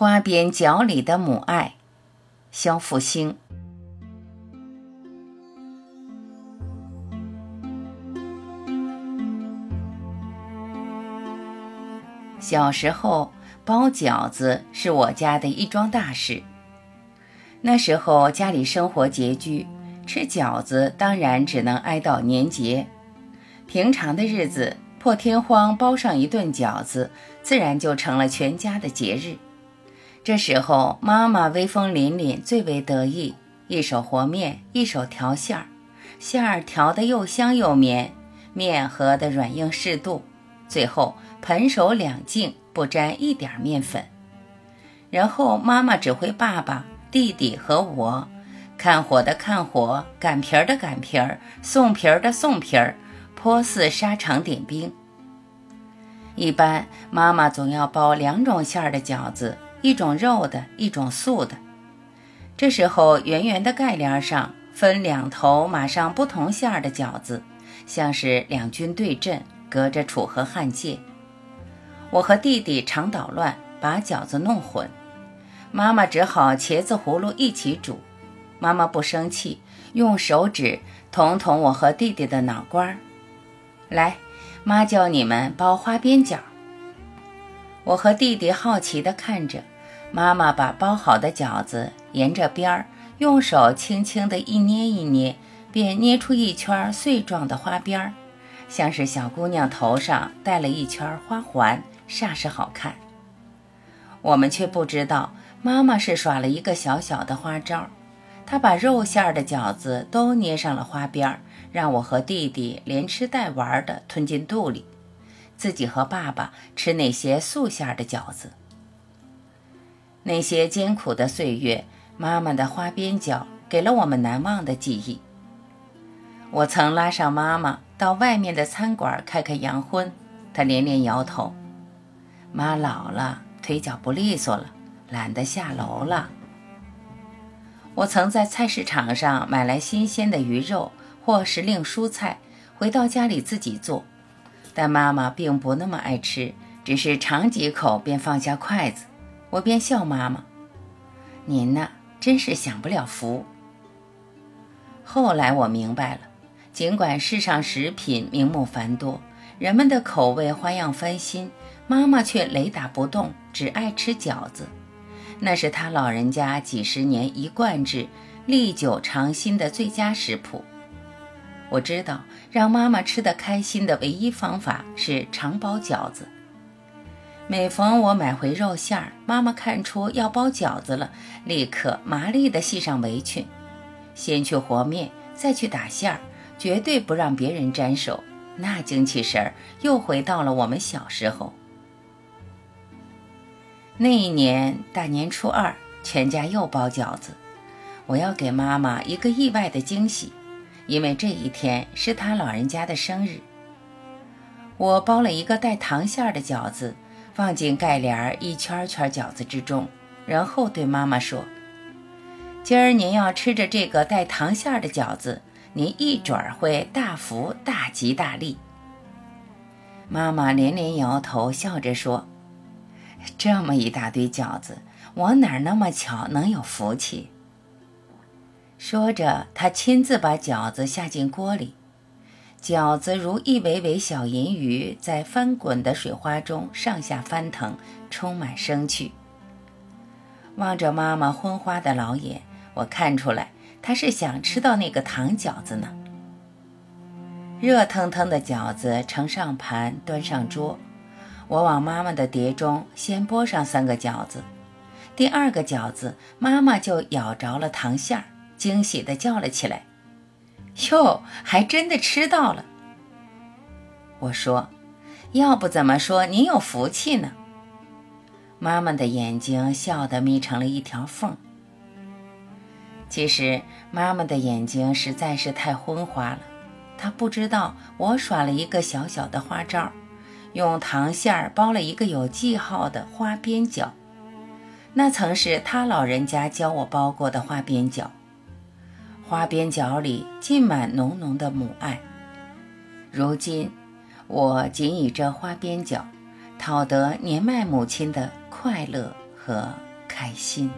花边角里的母爱，肖复兴。小时候包饺子是我家的一桩大事。那时候家里生活拮据，吃饺子当然只能挨到年节。平常的日子，破天荒包上一顿饺子，自然就成了全家的节日。这时候，妈妈威风凛凛，最为得意，一手和面，一手调馅儿，馅儿调得又香又绵，面和得软硬适度，最后盆手两净，不沾一点面粉。然后妈妈指挥爸爸、弟弟和我，看火的看火，擀皮儿的擀皮儿，送皮儿的送皮儿，颇似沙场点兵。一般妈妈总要包两种馅儿的饺子。一种肉的，一种素的。这时候，圆圆的盖帘上分两头码上不同馅儿的饺子，像是两军对阵，隔着楚河汉界。我和弟弟常捣乱，把饺子弄混，妈妈只好茄子葫芦一起煮。妈妈不生气，用手指捅捅我和弟弟的脑瓜儿，来，妈教你们包花边饺。我和弟弟好奇地看着，妈妈把包好的饺子沿着边儿用手轻轻地一捏一捏，便捏出一圈碎状的花边儿，像是小姑娘头上戴了一圈花环，煞是好看。我们却不知道，妈妈是耍了一个小小的花招，她把肉馅儿的饺子都捏上了花边儿，让我和弟弟连吃带玩的吞进肚里。自己和爸爸吃那些素馅的饺子，那些艰苦的岁月，妈妈的花边饺给了我们难忘的记忆。我曾拉上妈妈到外面的餐馆开开洋荤，她连连摇头：“妈老了，腿脚不利索了，懒得下楼了。”我曾在菜市场上买来新鲜的鱼肉或时令蔬菜，回到家里自己做。但妈妈并不那么爱吃，只是尝几口便放下筷子。我便笑妈妈：“您呐，真是享不了福。”后来我明白了，尽管世上食品名目繁多，人们的口味花样翻新，妈妈却雷打不动，只爱吃饺子。那是她老人家几十年一贯制、历久常新的最佳食谱。我知道让妈妈吃得开心的唯一方法是常包饺子。每逢我买回肉馅儿，妈妈看出要包饺子了，立刻麻利地系上围裙，先去和面，再去打馅儿，绝对不让别人沾手。那精气神儿又回到了我们小时候。那一年大年初二，全家又包饺子，我要给妈妈一个意外的惊喜。因为这一天是他老人家的生日，我包了一个带糖馅儿的饺子，放进盖帘儿一圈圈饺子之中，然后对妈妈说：“今儿您要吃着这个带糖馅儿的饺子，您一准儿会大福大吉大利。”妈妈连连摇头，笑着说：“这么一大堆饺子，我哪那么巧能有福气？”说着，他亲自把饺子下进锅里，饺子如一尾尾小银鱼，在翻滚的水花中上下翻腾，充满生趣。望着妈妈昏花的老眼，我看出来她是想吃到那个糖饺子呢。热腾腾的饺子盛上盘，端上桌，我往妈妈的碟中先拨上三个饺子，第二个饺子妈妈就咬着了糖馅儿。惊喜地叫了起来：“哟，还真的吃到了！”我说：“要不怎么说您有福气呢？”妈妈的眼睛笑得眯成了一条缝。其实妈妈的眼睛实在是太昏花了，她不知道我耍了一个小小的花招，用糖馅儿包了一个有记号的花边饺。那曾是她老人家教我包过的花边饺。花边角里浸满浓浓的母爱。如今，我仅以这花边角，讨得年迈母亲的快乐和开心。